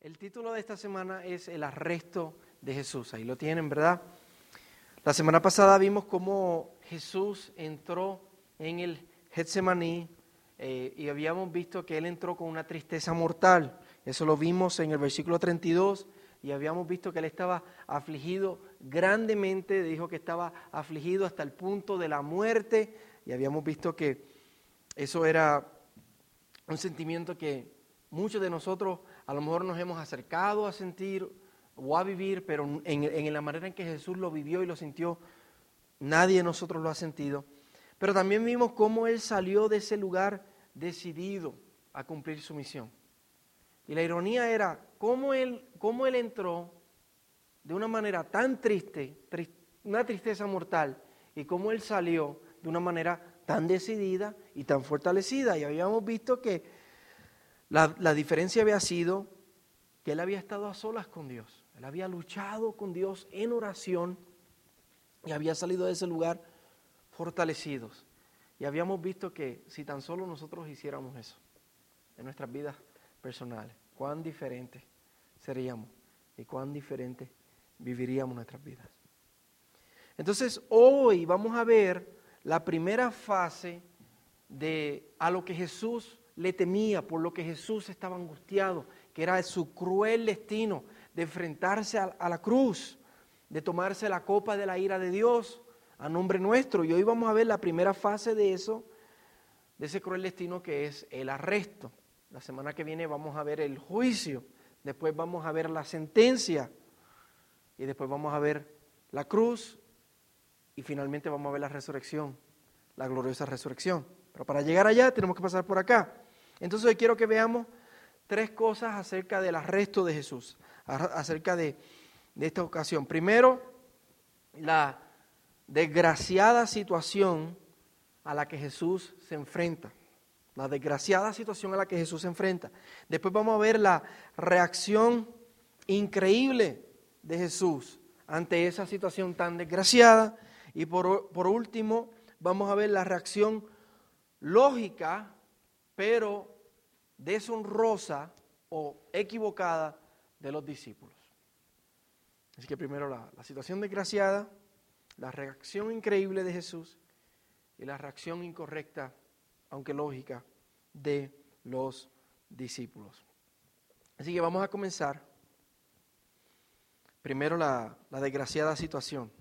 El título de esta semana es El arresto de Jesús. Ahí lo tienen, ¿verdad? La semana pasada vimos cómo Jesús entró en el Getsemaní eh, y habíamos visto que él entró con una tristeza mortal. Eso lo vimos en el versículo 32 y habíamos visto que él estaba afligido grandemente, dijo que estaba afligido hasta el punto de la muerte y habíamos visto que eso era un sentimiento que muchos de nosotros a lo mejor nos hemos acercado a sentir o a vivir, pero en, la manera en que Jesús lo vivió y lo sintió, nadie de nosotros lo ha sentido. Pero también vimos cómo Él salió de ese lugar decidido a cumplir su misión. Y la ironía era cómo Él, cómo él entró de una manera tan triste, una tristeza mortal, y cómo Él salió de una manera tan decidida y tan fortalecida. Y habíamos visto que la, diferencia había sido que él había estado a solas con Dios. Él había luchado con Dios en oración y había salido de ese lugar fortalecidos. Y habíamos visto que si tan solo nosotros hiciéramos eso en nuestras vidas personales, cuán diferentes seríamos y cuán diferentes viviríamos nuestras vidas. Entonces hoy vamos a ver la primera fase de a lo que Jesús le temía, por lo que Jesús estaba angustiado, que era su cruel destino de enfrentarse a, la cruz, de tomarse la copa de la ira de Dios a nombre nuestro. Y hoy vamos a ver la primera fase de eso, de ese cruel destino que es el arresto. La semana que viene vamos a ver el juicio, después vamos a ver la sentencia y después vamos a ver la cruz y finalmente vamos a ver la resurrección, la gloriosa resurrección. Pero para llegar allá tenemos que pasar por acá. Entonces hoy quiero que veamos tres cosas acerca del arresto de Jesús, acerca de, esta ocasión. Primero, la desgraciada situación a la que Jesús se enfrenta. La desgraciada situación a la que Jesús se enfrenta. Después vamos a ver la reacción increíble de Jesús ante esa situación tan desgraciada. Y por, por último, vamos a ver la reacción lógica pero deshonrosa o equivocada de los discípulos. Así que primero la, situación desgraciada, la reacción increíble de Jesús y la reacción incorrecta, aunque lógica, de los discípulos. Así que vamos a comenzar. Primero la, la, desgraciada situación.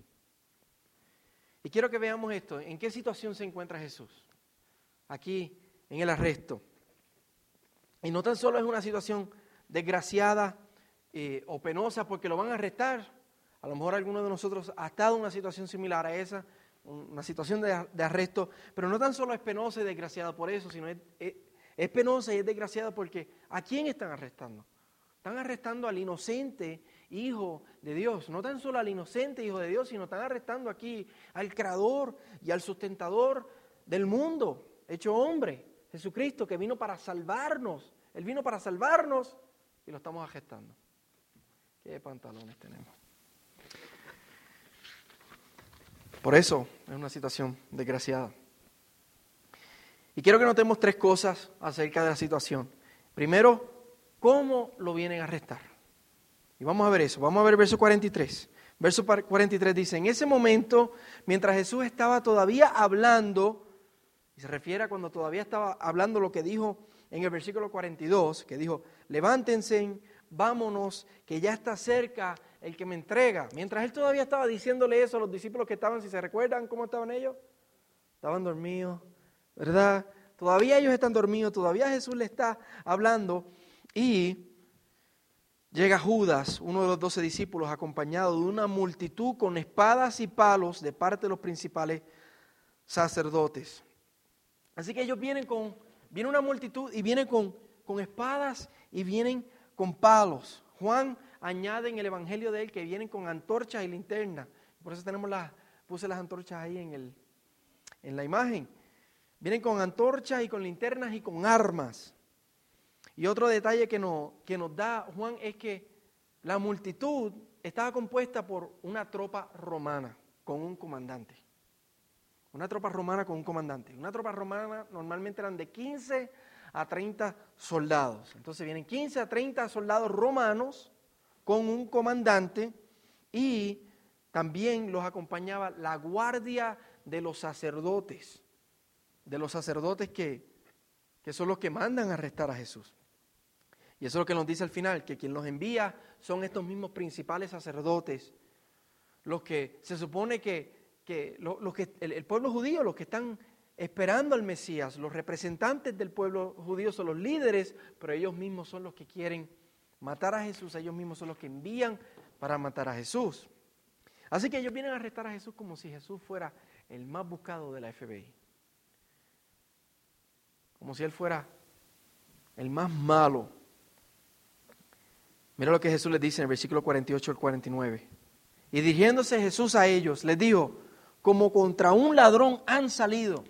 Y quiero que veamos esto. ¿En qué situación se encuentra Jesús? Aquí en el arresto. Y no tan solo es una situación desgraciada eh, o penosa porque lo van a arrestar. A lo mejor alguno de nosotros ha estado en una situación similar a esa, una situación de, arresto, pero no tan solo es penosa y desgraciada por eso, sino es, es penosa y es desgraciada porque ¿a quién están arrestando? Están arrestando al inocente hijo de Dios, no tan solo al inocente hijo de Dios, sino están arrestando aquí al creador y al sustentador del mundo, hecho hombre. Jesucristo que vino para salvarnos. Él vino para salvarnos y lo estamos gestando. ¿Qué pantalones tenemos? Por eso es una situación desgraciada. Y quiero que notemos tres cosas acerca de la situación. Primero, cómo lo vienen a arrestar. Y vamos a ver eso. Vamos a ver verso 43. Verso 43 dice, en ese momento, mientras Jesús estaba todavía hablando, y se refiere a cuando todavía estaba hablando lo que dijo en el versículo 42, que dijo, levántense, vámonos, que ya está cerca el que me entrega. Mientras él todavía estaba diciéndole eso a los discípulos que estaban, si se recuerdan cómo estaban ellos, estaban dormidos, ¿verdad? Todavía ellos están dormidos, todavía Jesús le está hablando y llega Judas, uno de los doce discípulos, acompañado de una multitud con espadas y palos de parte de los principales sacerdotes. Así que ellos vienen con, viene una multitud y vienen con, con espadas y vienen con palos. Juan añade en el Evangelio de él que vienen con antorchas y linternas. Por eso tenemos las, puse las antorchas ahí en, el, en la imagen. Vienen con antorchas y con linternas y con armas. Y otro detalle que, que nos da Juan es que la multitud estaba compuesta por una tropa romana con un comandante. Una tropa romana con un comandante. Una tropa romana normalmente eran de 15 a 30 soldados. Entonces vienen 15 a 30 soldados romanos con un comandante y también los acompañaba la guardia de los sacerdotes, de los sacerdotes que, que son los que mandan a arrestar a Jesús. Y eso es lo que nos dice al final, que quien los envía son estos mismos principales sacerdotes, los que se supone que, que, que el, pueblo judío, los que están esperando al Mesías, los representantes del pueblo judío son los líderes, pero ellos mismos son los que quieren matar a Jesús, ellos mismos son los que envían para matar a Jesús. Así que ellos vienen a arrestar a Jesús como si Jesús fuera el más buscado de la FBI. Como si él fuera el más malo. Mira lo que Jesús les dice en el versículo 48 al 49. Y dirigiéndose Jesús a ellos, les dijo, como contra un ladrón han salido,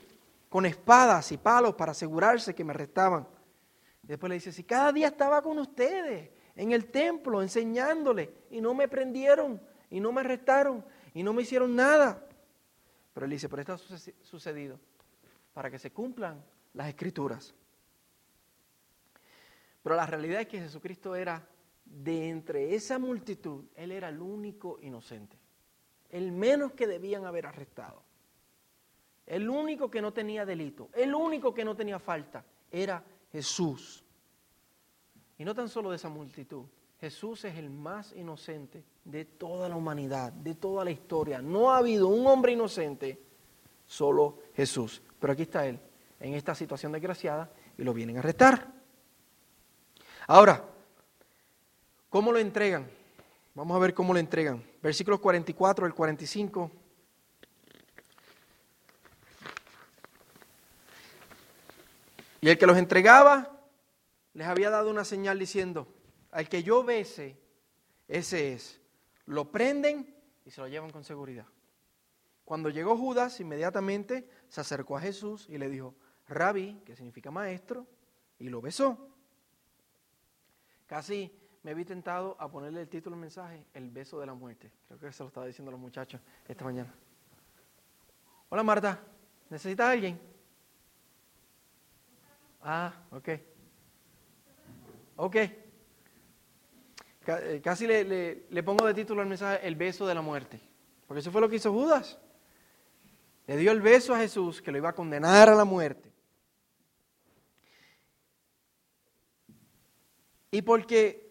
con espadas y palos para asegurarse que me arrestaban. Después le dice, si cada día estaba con ustedes en el templo enseñándole y no me prendieron y no me arrestaron y no me hicieron nada. Pero él dice, pero esto ha sucedido para que se cumplan las escrituras. Pero la realidad es que Jesucristo era de entre esa multitud, él era el único inocente, el menos que debían haber arrestado, el único que no tenía delito, el único que no tenía falta, era Jesús. Y no tan solo de esa multitud, Jesús es el más inocente de toda la humanidad, de toda la historia. No ha habido un hombre inocente, solo Jesús. Pero aquí está Él, en esta situación desgraciada, y lo vienen a arrestar. Ahora, ¿Cómo lo entregan? Vamos a ver cómo lo entregan. Versículos 44 al 45. Y el que los entregaba les había dado una señal diciendo, al que yo bese, ese es. Lo prenden y se lo llevan con seguridad. Cuando llegó Judas, inmediatamente se acercó a Jesús y le dijo, Rabí, que significa maestro, y lo besó. Casi me vi tentado a ponerle el título del mensaje, El beso de la muerte. Creo que se lo estaba diciendo a los muchachos esta mañana. Hola Marta, ¿necesitas a alguien? Ah, ok. Ok. Eh, casi le, le, pongo de título al mensaje El beso de la muerte. Porque eso fue lo que hizo Judas. Le dio el beso a Jesús que lo iba a condenar a la muerte. Y porque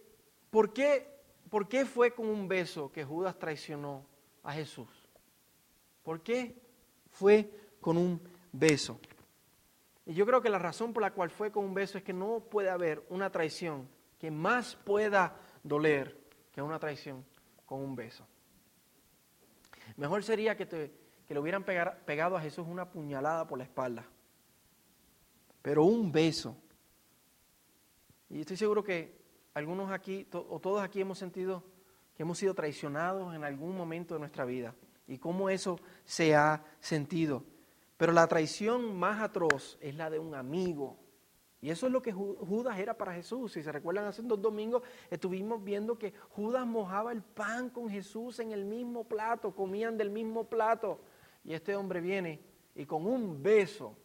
¿Por qué, ¿Por qué fue con un beso que Judas traicionó a Jesús? ¿Por qué fue con un beso? Y yo creo que la razón por la cual fue con un beso es que no puede haber una traición que más pueda doler que una traición con un beso. Mejor sería que, te, que le hubieran pegado a Jesús una puñalada por la espalda. Pero un beso. Y estoy seguro que algunos aquí, o todos aquí hemos sentido que hemos sido traicionados en algún momento de nuestra vida y cómo eso se ha sentido. Pero la traición más atroz es la de un amigo. Y eso es lo que Judas era para Jesús. Si se recuerdan, hace dos domingos estuvimos viendo que Judas mojaba el pan con Jesús en el mismo plato, comían del mismo plato. Y este hombre viene y con un beso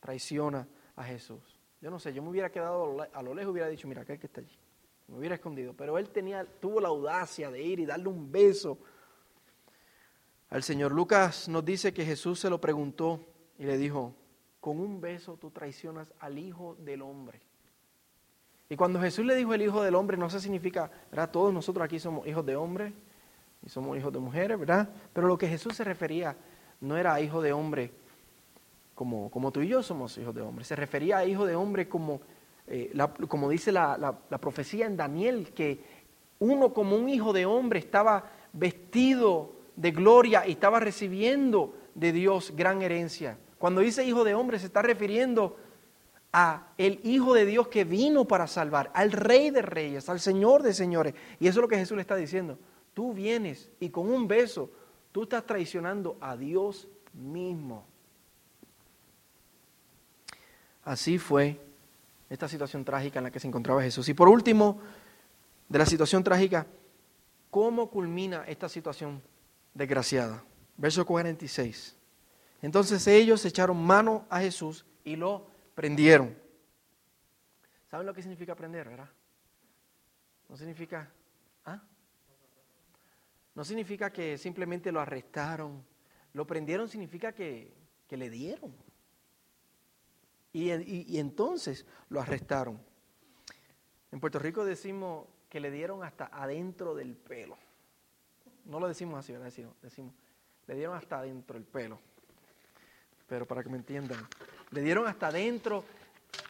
traiciona a Jesús. Yo no sé, yo me hubiera quedado a lo lejos, hubiera dicho, mira, aquel que está allí. Me hubiera escondido. Pero él tenía, tuvo la audacia de ir y darle un beso al Señor. Lucas nos dice que Jesús se lo preguntó y le dijo, con un beso tú traicionas al Hijo del Hombre. Y cuando Jesús le dijo el Hijo del Hombre, no se significa, ¿verdad? Todos nosotros aquí somos hijos de hombre y somos hijos de mujeres, ¿verdad? Pero lo que Jesús se refería no era a hijo de hombre como, como tú y yo somos hijos de hombre. Se refería a hijo de hombre como, eh, como dice la, la profecía en Daniel, que uno como un hijo de hombre estaba vestido de gloria y estaba recibiendo de Dios gran herencia. Cuando dice hijo de hombre se está refiriendo a el hijo de Dios que vino para salvar, al rey de reyes, al señor de señores. Y eso es lo que Jesús le está diciendo. Tú vienes y con un beso tú estás traicionando a Dios mismo. Así fue esta situación trágica en la que se encontraba Jesús. Y por último, de la situación trágica, ¿cómo culmina esta situación desgraciada? Verso 46. Entonces ellos echaron mano a Jesús y lo prendieron. ¿Saben lo que significa prender, verdad? No significa... ¿ah? No significa que simplemente lo arrestaron. Lo prendieron significa que, le dieron. Y entonces lo arrestaron. En Puerto Rico decimos que le dieron hasta adentro del pelo. No lo decimos así, ¿verdad? Decimos, le dieron hasta adentro el pelo. Pero para que me entiendan, le dieron hasta adentro,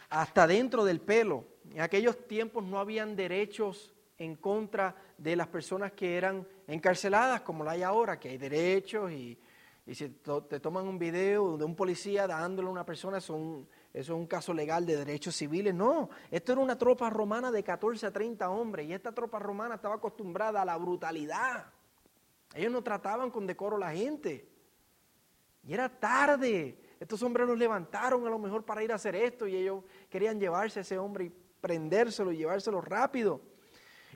hasta dentro del pelo. En aquellos tiempos no habían derechos en contra de las personas que eran encarceladas, como la hay ahora, que hay derechos y, si te toman un video de un policía dándole a una persona, son eso es un caso legal de derechos civiles. No, esto era una tropa romana de 14 a 30 hombres y esta tropa romana estaba acostumbrada a la brutalidad. Ellos no trataban con decoro a la gente. Y era tarde. Estos hombres los levantaron a lo mejor para ir a hacer esto y ellos querían llevarse a ese hombre y prendérselo y llevárselo rápido.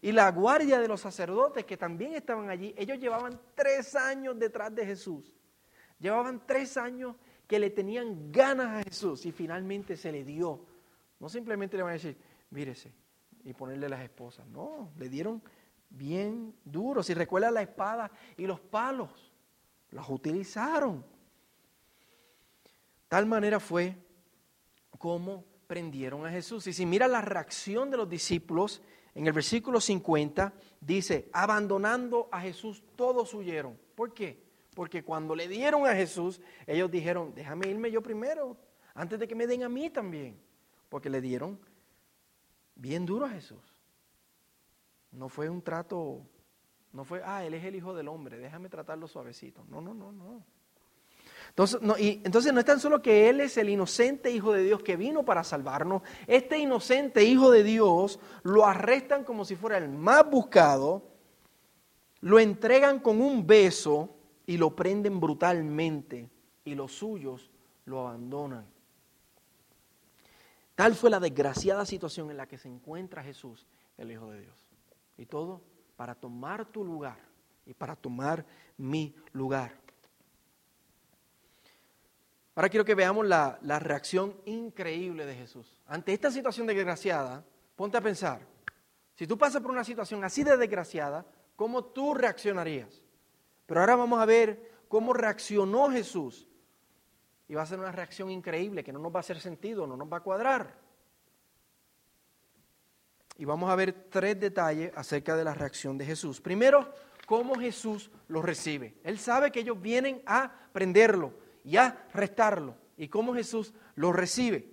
Y la guardia de los sacerdotes que también estaban allí, ellos llevaban tres años detrás de Jesús. Llevaban tres años que le tenían ganas a Jesús y finalmente se le dio. No simplemente le van a decir, mírese, y ponerle las esposas. No, le dieron bien duro. Si recuerda la espada y los palos, los utilizaron. Tal manera fue como prendieron a Jesús. Y si mira la reacción de los discípulos, en el versículo 50 dice, abandonando a Jesús, todos huyeron. ¿Por qué? Porque cuando le dieron a Jesús, ellos dijeron, déjame irme yo primero, antes de que me den a mí también. Porque le dieron bien duro a Jesús. No fue un trato, no fue, ah, él es el hijo del hombre, déjame tratarlo suavecito. No, no, no, no. Entonces no, y, entonces no es tan solo que Él es el inocente Hijo de Dios que vino para salvarnos. Este inocente Hijo de Dios lo arrestan como si fuera el más buscado, lo entregan con un beso y lo prenden brutalmente y los suyos lo abandonan. Tal fue la desgraciada situación en la que se encuentra Jesús, el Hijo de Dios. Y todo para tomar tu lugar y para tomar mi lugar. Ahora quiero que veamos la, la reacción increíble de Jesús. Ante esta situación desgraciada, ponte a pensar, si tú pasas por una situación así de desgraciada, ¿cómo tú reaccionarías? Pero ahora vamos a ver cómo reaccionó Jesús. Y va a ser una reacción increíble que no nos va a hacer sentido, no nos va a cuadrar. Y vamos a ver tres detalles acerca de la reacción de Jesús. Primero, cómo Jesús los recibe. Él sabe que ellos vienen a prenderlo y a restarlo. Y cómo Jesús los recibe.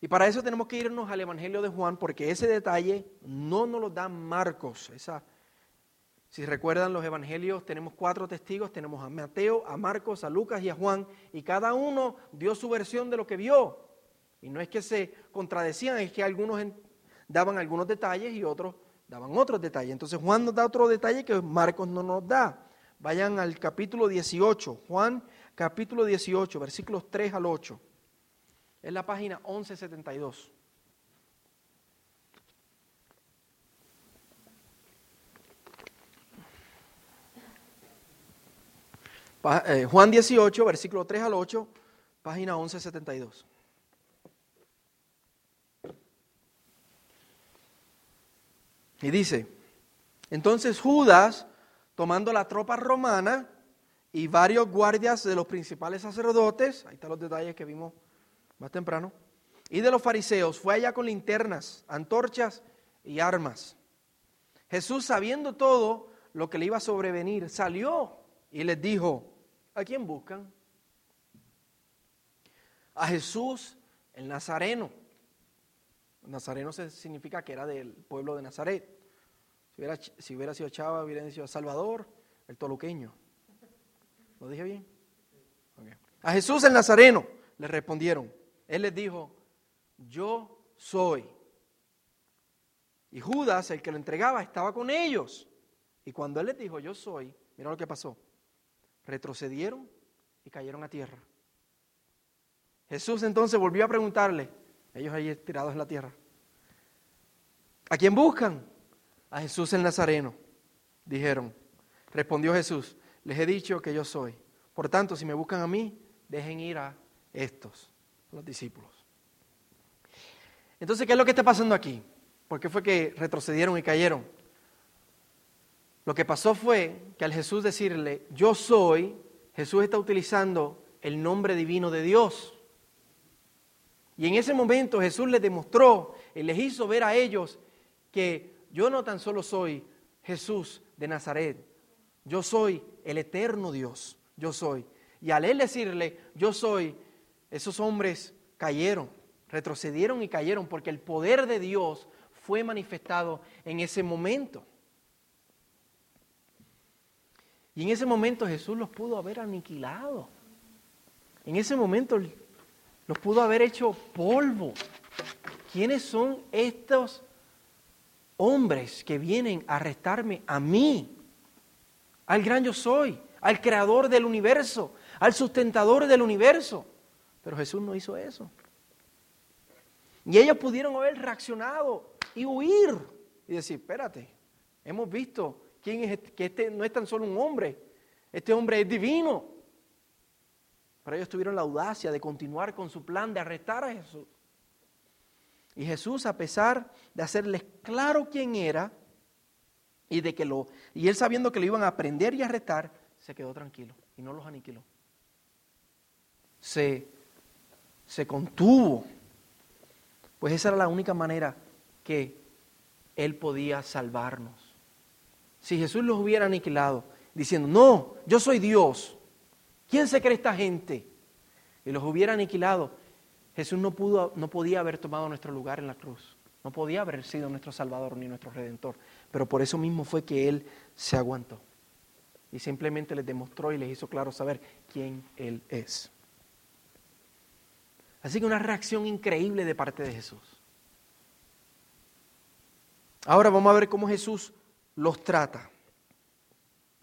Y para eso tenemos que irnos al Evangelio de Juan, porque ese detalle no nos lo da Marcos. Esa si recuerdan los evangelios, tenemos cuatro testigos, tenemos a Mateo, a Marcos, a Lucas y a Juan, y cada uno dio su versión de lo que vio. Y no es que se contradecían, es que algunos daban algunos detalles y otros daban otros detalles. Entonces Juan nos da otro detalle que Marcos no nos da. Vayan al capítulo 18, Juan capítulo 18, versículos 3 al 8. Es la página 1172. Juan 18, versículo 3 al 8, página 1172. Y dice, entonces Judas, tomando la tropa romana y varios guardias de los principales sacerdotes, ahí están los detalles que vimos más temprano, y de los fariseos, fue allá con linternas, antorchas y armas. Jesús, sabiendo todo lo que le iba a sobrevenir, salió y les dijo, ¿A quién buscan? A Jesús, el Nazareno. Nazareno significa que era del pueblo de Nazaret. Si hubiera, sido Chava, hubiera sido Salvador, el toluqueño. ¿Lo dije bien? A Jesús el Nazareno le respondieron. Él les dijo, yo soy. Y Judas, el que lo entregaba, estaba con ellos. Y cuando él les dijo, yo soy, mira lo que pasó retrocedieron y cayeron a tierra. Jesús entonces volvió a preguntarle, ellos ahí tirados en la tierra, ¿a quién buscan? A Jesús el Nazareno, dijeron. Respondió Jesús, les he dicho que yo soy. Por tanto, si me buscan a mí, dejen ir a estos, los discípulos. Entonces, ¿qué es lo que está pasando aquí? ¿Por qué fue que retrocedieron y cayeron? Lo que pasó fue que al Jesús decirle, yo soy, Jesús está utilizando el nombre divino de Dios. Y en ese momento Jesús les demostró y les hizo ver a ellos que yo no tan solo soy Jesús de Nazaret, yo soy el eterno Dios, yo soy. Y al él decirle, yo soy, esos hombres cayeron, retrocedieron y cayeron porque el poder de Dios fue manifestado en ese momento. Y en ese momento Jesús los pudo haber aniquilado. En ese momento los pudo haber hecho polvo. ¿Quiénes son estos hombres que vienen a arrestarme a mí? Al gran yo soy, al creador del universo, al sustentador del universo. Pero Jesús no hizo eso. Y ellos pudieron haber reaccionado y huir y decir, espérate, hemos visto quién es este, que este no es tan solo un hombre, este hombre es divino. Pero ellos tuvieron la audacia de continuar con su plan de arrestar a Jesús. Y Jesús, a pesar de hacerles claro quién era, y de que lo y él sabiendo que lo iban a aprender y arrestar, se quedó tranquilo y no los aniquiló. Se, se contuvo. Pues esa era la única manera que él podía salvarnos. Si Jesús los hubiera aniquilado, diciendo, no, yo soy Dios, ¿quién se cree esta gente? Y los hubiera aniquilado, Jesús no, pudo, no podía haber tomado nuestro lugar en la cruz, no podía haber sido nuestro Salvador ni nuestro Redentor, pero por eso mismo fue que Él se aguantó y simplemente les demostró y les hizo claro saber quién Él es. Así que una reacción increíble de parte de Jesús. Ahora vamos a ver cómo Jesús los trata.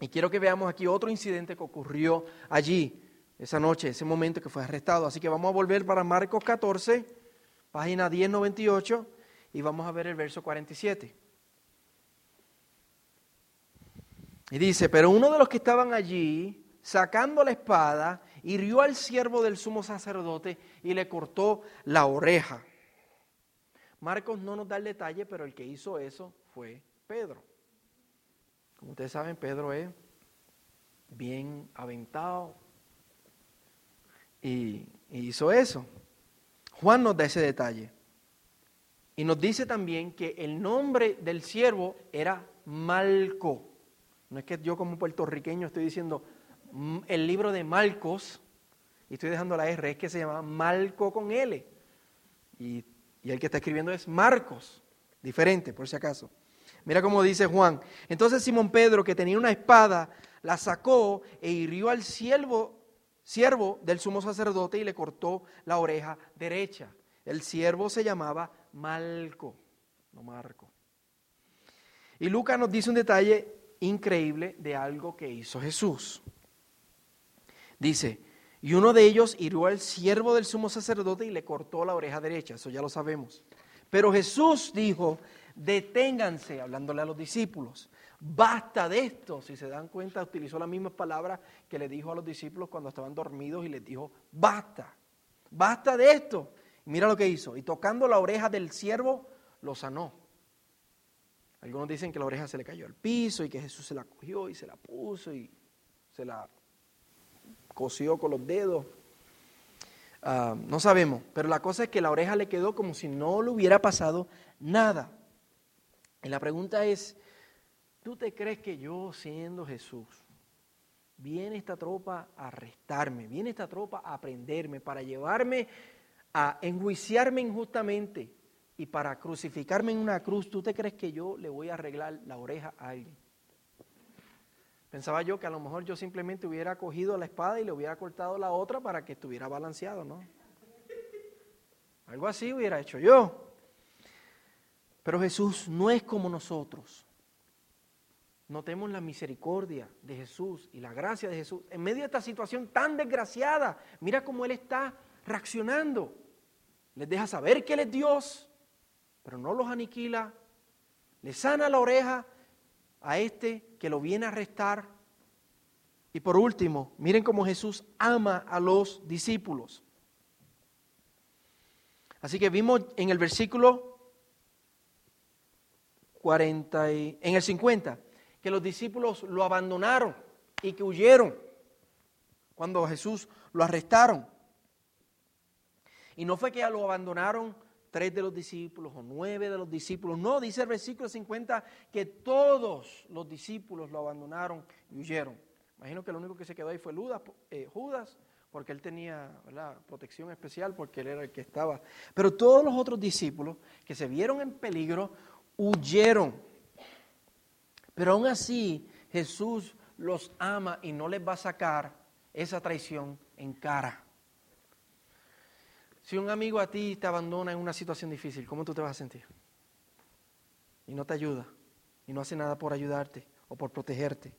Y quiero que veamos aquí otro incidente que ocurrió allí, esa noche, ese momento que fue arrestado. Así que vamos a volver para Marcos 14, página 1098, y vamos a ver el verso 47. Y dice, pero uno de los que estaban allí, sacando la espada, hirió al siervo del sumo sacerdote y le cortó la oreja. Marcos no nos da el detalle, pero el que hizo eso fue Pedro. Ustedes saben, Pedro es bien aventado y, hizo eso. Juan nos da ese detalle. Y nos dice también que el nombre del siervo era Malco. No es que yo como puertorriqueño estoy diciendo el libro de Marcos y estoy dejando la R, es que se llama Malco con L. Y, y el que está escribiendo es Marcos, diferente por si acaso. Mira cómo dice Juan. Entonces Simón Pedro, que tenía una espada, la sacó e hirió al siervo, del sumo sacerdote y le cortó la oreja derecha. El siervo se llamaba Malco, no Marco. Y Lucas nos dice un detalle increíble de algo que hizo Jesús. Dice, y uno de ellos hirió al siervo del sumo sacerdote y le cortó la oreja derecha, eso ya lo sabemos. Pero Jesús dijo, deténganse, hablándole a los discípulos, basta de esto. Si se dan cuenta, utilizó las mismas palabras que le dijo a los discípulos cuando estaban dormidos y les dijo, basta, basta de esto. mira lo que hizo, y tocando la oreja del siervo, lo sanó. Algunos dicen que la oreja se le cayó al piso y que Jesús se la cogió y se la puso y se la cosió con los dedos. Ah, no sabemos, pero la cosa es que la oreja le quedó como si no le hubiera pasado nada. Y la pregunta es, ¿tú te crees que yo siendo Jesús, viene esta tropa a arrestarme, viene esta tropa a prenderme, para llevarme a enjuiciarme injustamente y para crucificarme en una cruz, ¿tú te crees que yo le voy a arreglar la oreja a alguien? Pensaba yo que a lo mejor yo simplemente hubiera cogido la espada y le hubiera cortado la otra para que estuviera balanceado, ¿no? Algo así hubiera hecho yo. Pero Jesús no es como nosotros. Notemos la misericordia de Jesús y la gracia de Jesús. En medio de esta situación tan desgraciada, mira cómo Él está reaccionando. Les deja saber que Él es Dios, pero no los aniquila. Le sana la oreja a este que lo viene a arrestar. Y por último, miren cómo Jesús ama a los discípulos. Así que vimos en el versículo 40 en el 50 que los discípulos lo abandonaron y que huyeron cuando Jesús lo arrestaron. Y no fue que lo abandonaron tres de los discípulos o nueve de los discípulos. No, dice el versículo 50 que todos los discípulos lo abandonaron y huyeron. Imagino que el único que se quedó ahí fue eh, Judas, porque él tenía protección especial, porque él era el que estaba. Pero todos los otros discípulos que se vieron en peligro huyeron. Pero aún así Jesús los ama y no les va a sacar esa traición en cara. Si un amigo a ti te abandona en una situación difícil, ¿cómo tú te vas a sentir? Y no te ayuda, y no hace nada por ayudarte o por protegerte.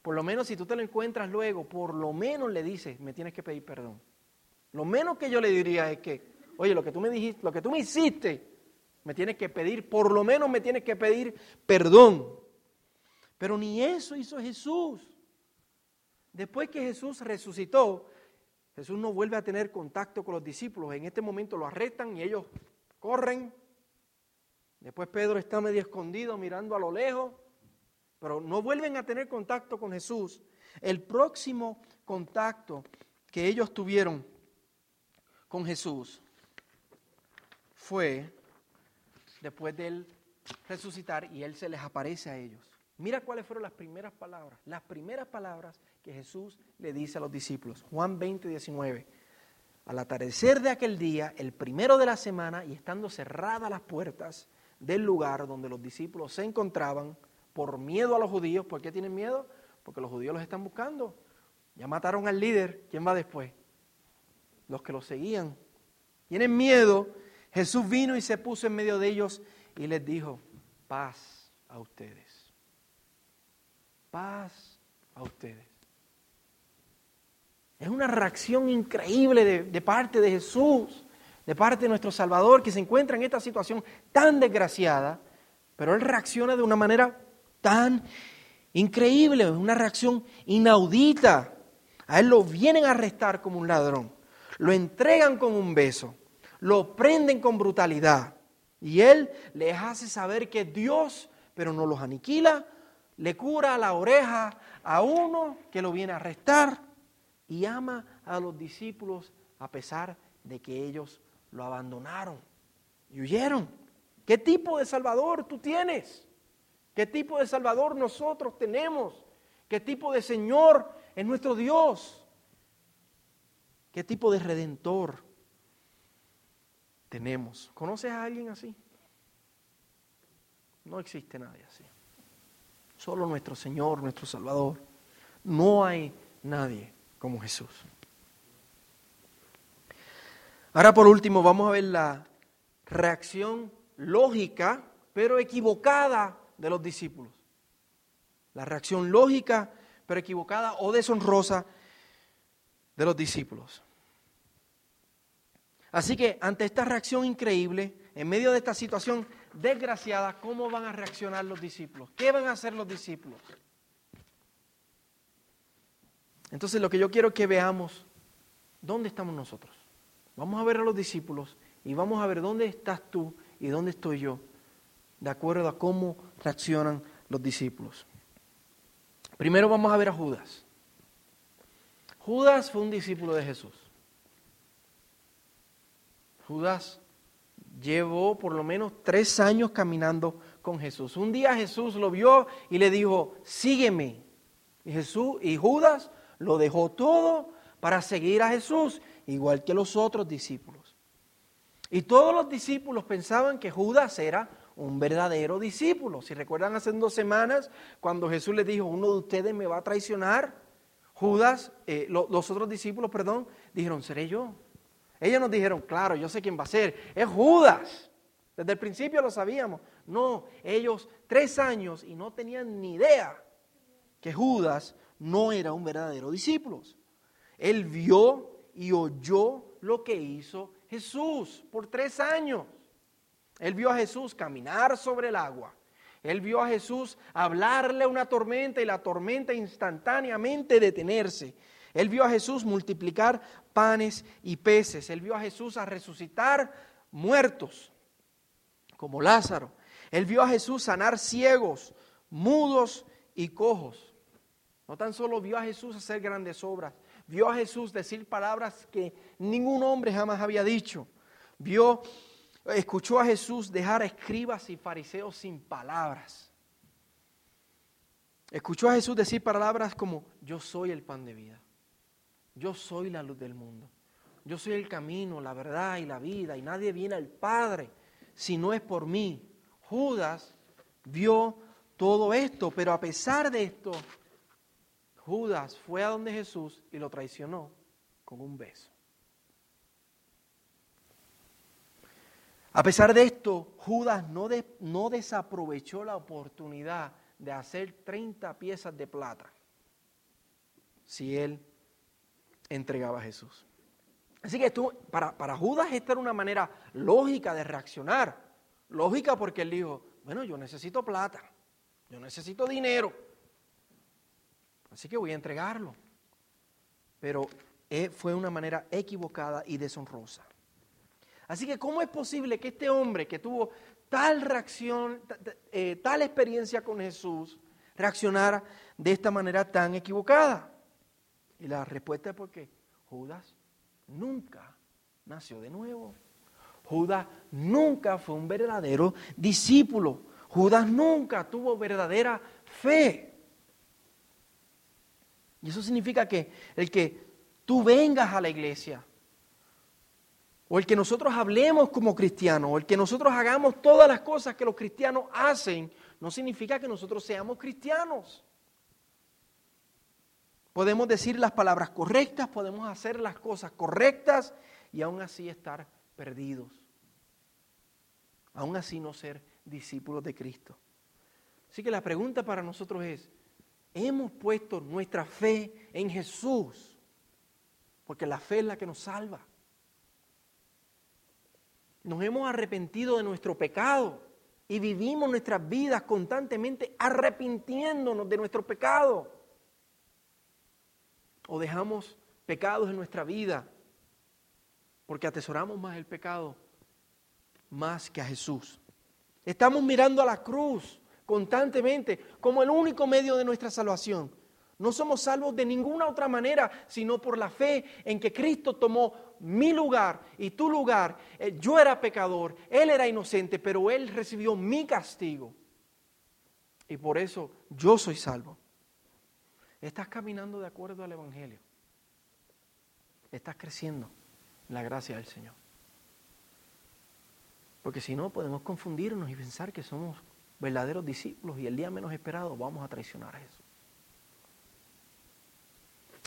Por lo menos si tú te lo encuentras luego, por lo menos le dices, me tienes que pedir perdón. Lo menos que yo le diría es que, oye, lo que tú me dijiste, lo que tú me hiciste, me tienes que pedir, por lo menos me tienes que pedir perdón. Pero ni eso hizo Jesús. Después que Jesús resucitó, Jesús no vuelve a tener contacto con los discípulos. En este momento lo arrestan y ellos corren. Después Pedro está medio escondido mirando a lo lejos, pero no vuelven a tener contacto con Jesús. El próximo contacto que ellos tuvieron con Jesús fue después de él resucitar y él se les aparece a ellos. Mira cuáles fueron las primeras palabras, las primeras palabras que Jesús le dice a los discípulos. Juan 20, 19. Al atardecer de aquel día, el primero de la semana, y estando cerradas las puertas del lugar donde los discípulos se encontraban, por miedo a los judíos, ¿por qué tienen miedo? Porque los judíos los están buscando. Ya mataron al líder, ¿quién va después? Los que los seguían. Tienen miedo. Jesús vino y se puso en medio de ellos y les dijo, paz a ustedes paz a ustedes. Es una reacción increíble de, parte de Jesús, de parte de nuestro Salvador, que se encuentra en esta situación tan desgraciada, pero Él reacciona de una manera tan increíble, una reacción inaudita. A Él lo vienen a arrestar como un ladrón, lo entregan con un beso, lo prenden con brutalidad y Él les hace saber que es Dios, pero no los aniquila, le cura la oreja a uno que lo viene a arrestar y ama a los discípulos a pesar de que ellos lo abandonaron y huyeron. ¿Qué tipo de Salvador tú tienes? ¿Qué tipo de Salvador nosotros tenemos? ¿Qué tipo de Señor es nuestro Dios? ¿Qué tipo de Redentor tenemos? ¿Conoces a alguien así? No existe nadie así. Solo nuestro Señor, nuestro Salvador. No hay nadie como Jesús. Ahora por último vamos a ver la reacción lógica, pero equivocada de los discípulos. La reacción lógica, pero equivocada o deshonrosa de los discípulos. Así que ante esta reacción increíble, en medio de esta situación desgraciada, ¿cómo van a reaccionar los discípulos? ¿Qué van a hacer los discípulos? Entonces lo que yo quiero que veamos, ¿dónde estamos nosotros? Vamos a ver a los discípulos y vamos a ver dónde estás tú y dónde estoy yo, de acuerdo a cómo reaccionan los discípulos. Primero vamos a ver a Judas. Judas fue un discípulo de Jesús. Judas llevó por lo menos tres años caminando con Jesús. Un día Jesús lo vio y le dijo, sígueme. Y Jesús y Judas lo dejó todo para seguir a Jesús, igual que los otros discípulos. Y todos los discípulos pensaban que Judas era un verdadero discípulo. Si recuerdan hace dos semanas, cuando Jesús le dijo, uno de ustedes me va a traicionar, Judas, eh, los otros discípulos, perdón, dijeron, seré yo. Ellos nos dijeron, claro, yo sé quién va a ser, es Judas. Desde el principio lo sabíamos. No, ellos tres años y no tenían ni idea que Judas no era un verdadero discípulo. Él vio y oyó lo que hizo Jesús por tres años. Él vio a Jesús caminar sobre el agua. Él vio a Jesús hablarle una tormenta y la tormenta instantáneamente detenerse. Él vio a Jesús multiplicar panes y peces. Él vio a Jesús a resucitar muertos, como Lázaro. Él vio a Jesús sanar ciegos, mudos y cojos. No tan solo vio a Jesús hacer grandes obras, vio a Jesús decir palabras que ningún hombre jamás había dicho. Vio, escuchó a Jesús dejar escribas y fariseos sin palabras. Escuchó a Jesús decir palabras como, yo soy el pan de vida, yo soy la luz del mundo, yo soy el camino, la verdad y la vida, y nadie viene al Padre si no es por mí. Judas vio todo esto, pero a pesar de esto, Judas fue a donde Jesús y lo traicionó con un beso. A pesar de esto, Judas no, no desaprovechó la oportunidad de hacer 30 piezas de plata si él entregaba a Jesús. Así que esto, para, para Judas esta era una manera lógica de reaccionar. Lógica porque él dijo, bueno, yo necesito plata, yo necesito dinero, así que voy a entregarlo. Pero eh, fue una manera equivocada y deshonrosa. Así que, ¿cómo es posible que este hombre que tuvo tal reacción, eh, tal experiencia con Jesús, reaccionara de esta manera tan equivocada? Y la respuesta es porque Judas nunca nació de nuevo. Judas nunca fue un verdadero discípulo. Judas nunca tuvo verdadera fe. Y eso significa que el que tú vengas a la iglesia, o el que nosotros hablemos como cristianos, o el que nosotros hagamos todas las cosas que los cristianos hacen, no significa que nosotros seamos cristianos. Podemos decir las palabras correctas, podemos hacer las cosas correctas y aún así estar perdidos. Aún así no ser discípulos de Cristo. Así que la pregunta para nosotros es, ¿hemos puesto nuestra fe en Jesús? Porque la fe es la que nos salva. Nos hemos arrepentido de nuestro pecado y vivimos nuestras vidas constantemente arrepintiéndonos de nuestro pecado. O dejamos pecados en nuestra vida porque atesoramos más el pecado más que a Jesús. Estamos mirando a la cruz constantemente como el único medio de nuestra salvación. No somos salvos de ninguna otra manera, sino por la fe en que Cristo tomó mi lugar y tu lugar. Eh, yo era pecador, Él era inocente, pero Él recibió mi castigo. Y por eso yo soy salvo. Estás caminando de acuerdo al Evangelio. Estás creciendo en la gracia del Señor. Porque si no, podemos confundirnos y pensar que somos verdaderos discípulos y el día menos esperado vamos a traicionar a Jesús.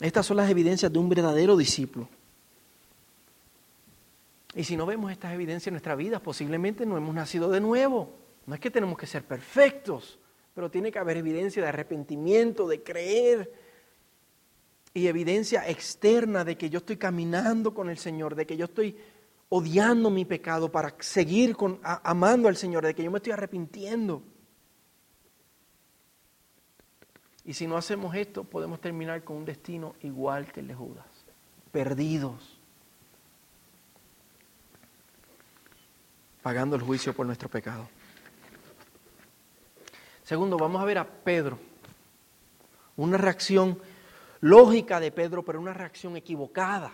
Estas son las evidencias de un verdadero discípulo. Y si no vemos estas evidencias en nuestra vida, posiblemente no hemos nacido de nuevo. No es que tenemos que ser perfectos, pero tiene que haber evidencia de arrepentimiento, de creer y evidencia externa de que yo estoy caminando con el Señor, de que yo estoy odiando mi pecado para seguir amando al Señor, de que yo me estoy arrepintiendo. Y si no hacemos esto, podemos terminar con un destino igual que el de Judas, perdidos, pagando el juicio por nuestro pecado. Segundo, vamos a ver a Pedro. Una reacción lógica de Pedro, pero una reacción equivocada.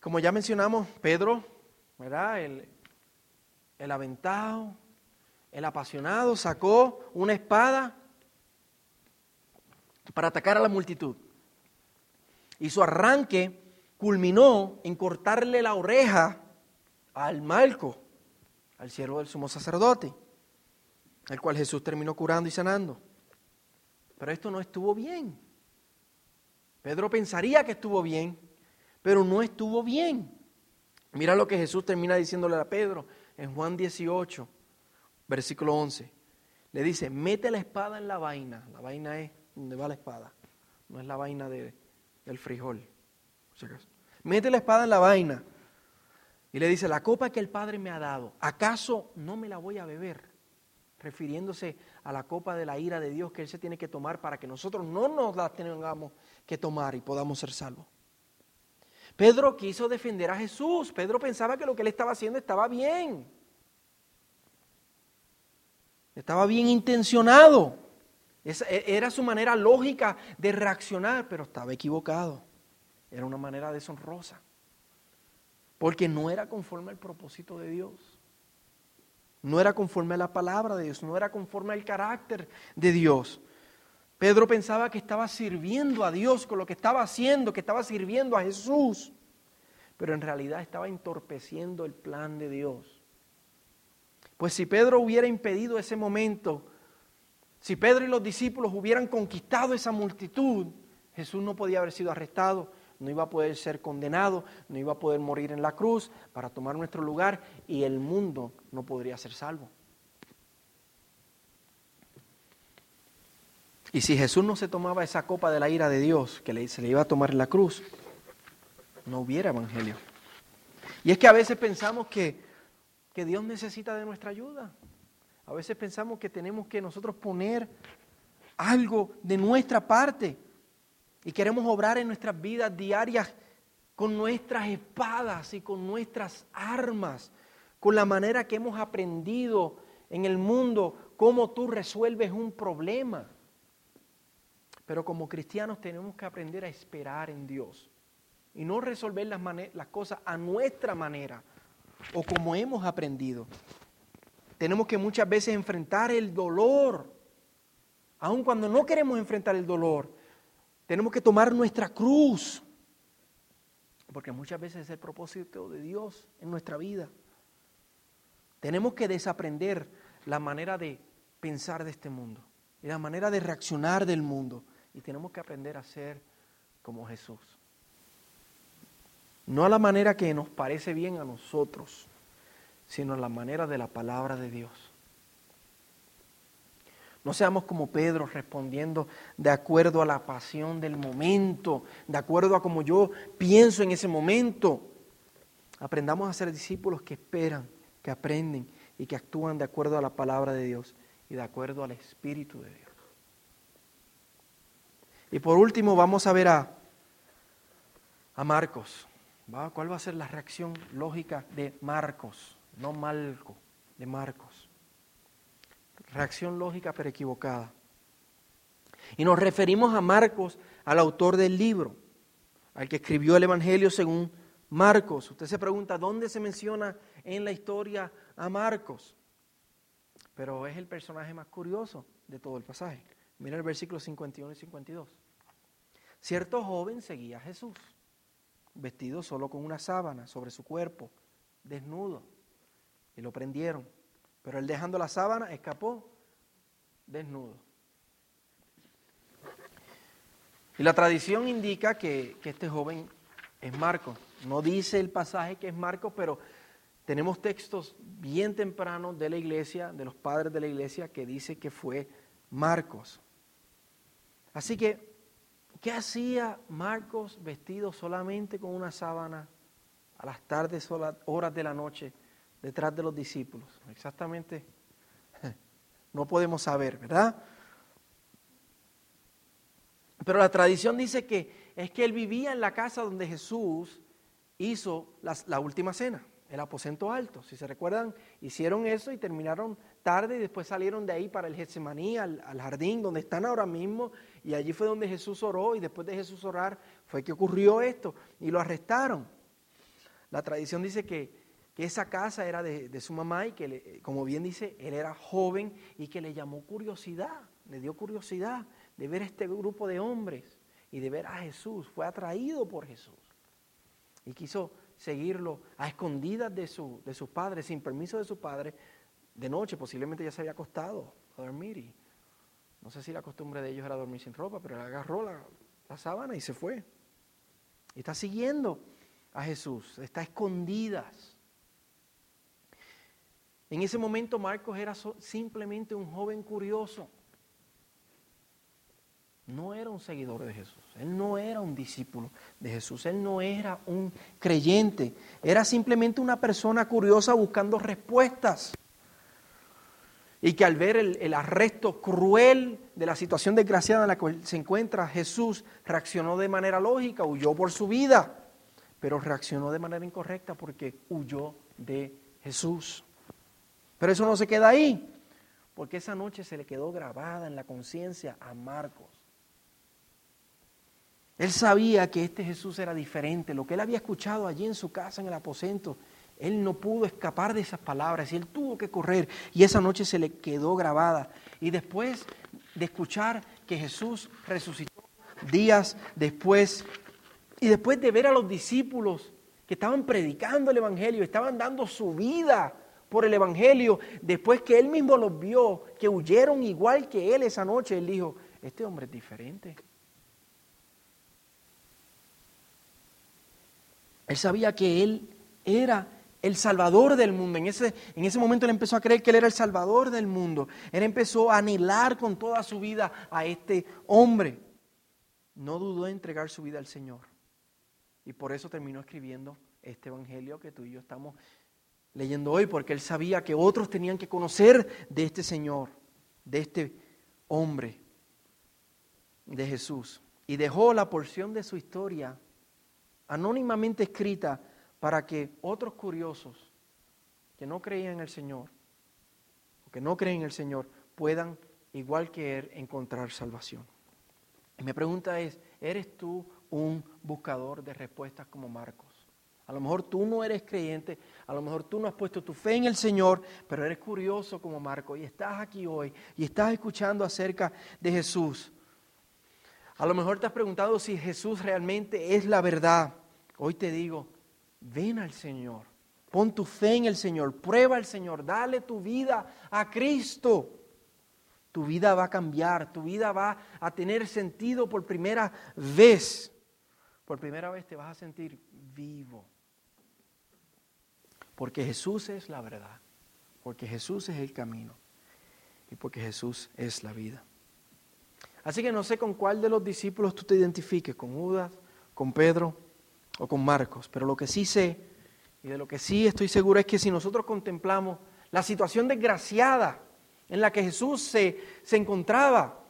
Como ya mencionamos, Pedro, ¿verdad? El, el aventado, el apasionado sacó una espada para atacar a la multitud. Y su arranque culminó en cortarle la oreja al Malco, al siervo del sumo sacerdote, al cual Jesús terminó curando y sanando. Pero esto no estuvo bien. Pedro pensaría que estuvo bien, pero no estuvo bien. Mira lo que Jesús termina diciéndole a Pedro en Juan 18, versículo 11. Le dice, mete la espada en la vaina. La vaina es donde va la espada. No es la vaina de, del frijol. Mete la espada en la vaina. Y le dice, la copa que el Padre me ha dado, ¿acaso no me la voy a beber? Refiriéndose a la copa de la ira de Dios que Él se tiene que tomar para que nosotros no nos la tengamos que tomar y podamos ser salvos. Pedro quiso defender a Jesús. Pedro pensaba que lo que él estaba haciendo estaba bien. Estaba bien intencionado. E, era su manera lógica de reaccionar, pero estaba equivocado. Era una manera deshonrosa. Porque no era conforme al propósito de Dios. No era conforme a la palabra de Dios, no era conforme al carácter de Dios. Pedro pensaba que estaba sirviendo a Dios con lo que estaba haciendo, que estaba sirviendo a Jesús, pero en realidad estaba entorpeciendo el plan de Dios. Pues si Pedro hubiera impedido ese momento, si Pedro y los discípulos hubieran conquistado esa multitud, Jesús no podía haber sido arrestado, no iba a poder ser condenado, no iba a poder morir en la cruz para tomar nuestro lugar y el mundo no podría ser salvo. Y si Jesús no se tomaba esa copa de la ira de Dios que se le iba a tomar en la cruz, no hubiera evangelio. Y es que a veces pensamos que, que Dios necesita de nuestra ayuda. A veces pensamos que tenemos que nosotros poner algo de nuestra parte y queremos obrar en nuestras vidas diarias con nuestras espadas y con nuestras armas, con la manera que hemos aprendido en el mundo cómo tú resuelves un problema. Pero como cristianos tenemos que aprender a esperar en Dios y no resolver las, las cosas a nuestra manera o como hemos aprendido. Tenemos que muchas veces enfrentar el dolor, aun cuando no queremos enfrentar el dolor tenemos que tomar nuestra cruz, porque muchas veces es el propósito de Dios en nuestra vida. Tenemos que desaprender la manera de pensar de este mundo y la manera de reaccionar del mundo. Y tenemos que aprender a ser como Jesús. No a la manera que nos parece bien a nosotros, sino a la manera de la palabra de Dios. No seamos como Pedro respondiendo de acuerdo a la pasión del momento, de acuerdo a como yo pienso en ese momento. Aprendamos a ser discípulos que esperan, que aprenden y que actúan de acuerdo a la palabra de Dios y de acuerdo al Espíritu de Dios. Y por último vamos a ver a, a Marcos. ¿Cuál va a ser la reacción lógica de Marcos? No Malco, de Marcos reacción lógica pero equivocada. Y nos referimos a Marcos, al autor del libro, al que escribió el Evangelio según Marcos. Usted se pregunta, ¿dónde se menciona en la historia a Marcos? Pero es el personaje más curioso de todo el pasaje. Mira el versículo 51 y 52. Cierto joven seguía a Jesús, vestido solo con una sábana sobre su cuerpo, desnudo, y lo prendieron pero él dejando la sábana escapó desnudo. Y la tradición indica que, este joven es Marcos. No dice el pasaje que es Marcos, pero tenemos textos bien tempranos de la iglesia, de los padres de la iglesia, que dice que fue Marcos. Así que, ¿qué hacía Marcos vestido solamente con una sábana a las tardes horas de la noche detrás de los discípulos. Exactamente, no podemos saber, ¿verdad? Pero la tradición dice que es que él vivía en la casa donde Jesús hizo la, última cena, el aposento alto. Si se recuerdan, hicieron eso y terminaron tarde y después salieron de ahí para el Getsemaní, al, al jardín donde están ahora mismo. Y allí fue donde Jesús oró y después de Jesús orar fue que ocurrió esto y lo arrestaron. La tradición dice que que esa casa era de, su mamá y que, como bien dice, él era joven y que le llamó curiosidad, le dio curiosidad de ver este grupo de hombres y de ver a Jesús. Fue atraído por Jesús y quiso seguirlo a escondidas de, su, de sus padres, sin permiso de su padre, de noche. Posiblemente ya se había acostado a dormir y no sé si la costumbre de ellos era dormir sin ropa, pero él agarró la, sábana y se fue. Está siguiendo a Jesús, está a escondidas. En ese momento Marcos era simplemente un joven curioso. No era un seguidor de Jesús, él no era un discípulo de Jesús, él no era un creyente, era simplemente una persona curiosa buscando respuestas. y que al ver el, arresto cruel de la situación desgraciada en la que se encuentra, Jesús reaccionó de manera lógica, huyó por su vida, pero reaccionó de manera incorrecta porque huyó de Jesús. Pero eso no se queda ahí, porque esa noche se le quedó grabada en la conciencia a Marcos. Él sabía que este Jesús era diferente, lo que él había escuchado allí en su casa, en el aposento, él no pudo escapar de esas palabras y él tuvo que correr y esa noche se le quedó grabada. Y después de escuchar que Jesús resucitó días después y después de ver a los discípulos que estaban predicando el Evangelio, estaban dando su vida por el Evangelio, después que él mismo los vio, que huyeron igual que él esa noche, él dijo, este hombre es diferente. Él sabía que él era el salvador del mundo. En ese, en ese momento él empezó a creer que él era el salvador del mundo. Él empezó a anhelar con toda su vida a este hombre. No dudó en entregar su vida al Señor. Y por eso terminó escribiendo este evangelio que tú y yo estamos leyendo hoy, porque él sabía que otros tenían que conocer de este Señor, de este hombre, de Jesús. Y dejó la porción de su historia anónimamente escrita para que otros curiosos que no creían en el Señor, o que no creen en el Señor, puedan, igual que Él, encontrar salvación. Y mi pregunta es, ¿eres tú un buscador de respuestas como Marcos? A lo mejor tú no eres creyente, a lo mejor tú no has puesto tu fe en el Señor, pero eres curioso como Marcos y estás aquí hoy y estás escuchando acerca de Jesús. A lo mejor te has preguntado si Jesús realmente es la verdad. Hoy te digo, ven al Señor, pon tu fe en el Señor, prueba al Señor, dale tu vida a Cristo. Tu vida va a cambiar, tu vida va a tener sentido por primera vez. Por primera vez te vas a sentir vivo. Porque Jesús es la verdad, porque Jesús es el camino y porque Jesús es la vida. Así que no sé con cuál de los discípulos tú te identifiques, con Judas, con Pedro o con Marcos, pero lo que sí sé y de lo que sí estoy seguro es que si nosotros contemplamos la situación desgraciada en la que Jesús se, se encontraba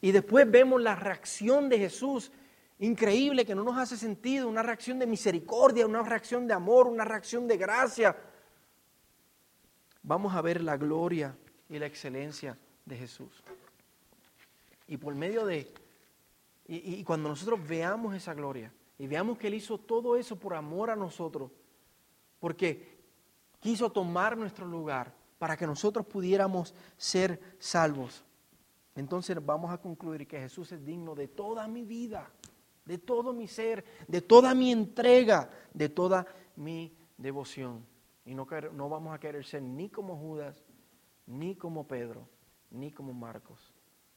y después vemos la reacción de Jesús increíble que no nos hace sentido, una reacción de misericordia, una reacción de amor, una reacción de gracia, vamos a ver la gloria y la excelencia de Jesús. Y por medio de, y, cuando nosotros veamos esa gloria, y veamos que Él hizo todo eso por amor a nosotros, porque quiso tomar nuestro lugar para que nosotros pudiéramos ser salvos. Entonces vamos a concluir que Jesús es digno de toda mi vida, de todo mi ser, de toda mi entrega, de toda mi devoción. Y no, no vamos a querer ser ni como Judas, ni como Pedro, ni como Marcos.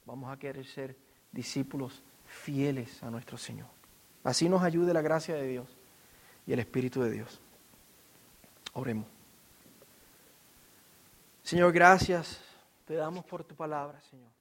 Vamos a querer ser discípulos fieles a nuestro Señor. Así nos ayude la gracia de Dios y el Espíritu de Dios. Oremos. Señor, gracias te damos por tu palabra, Señor.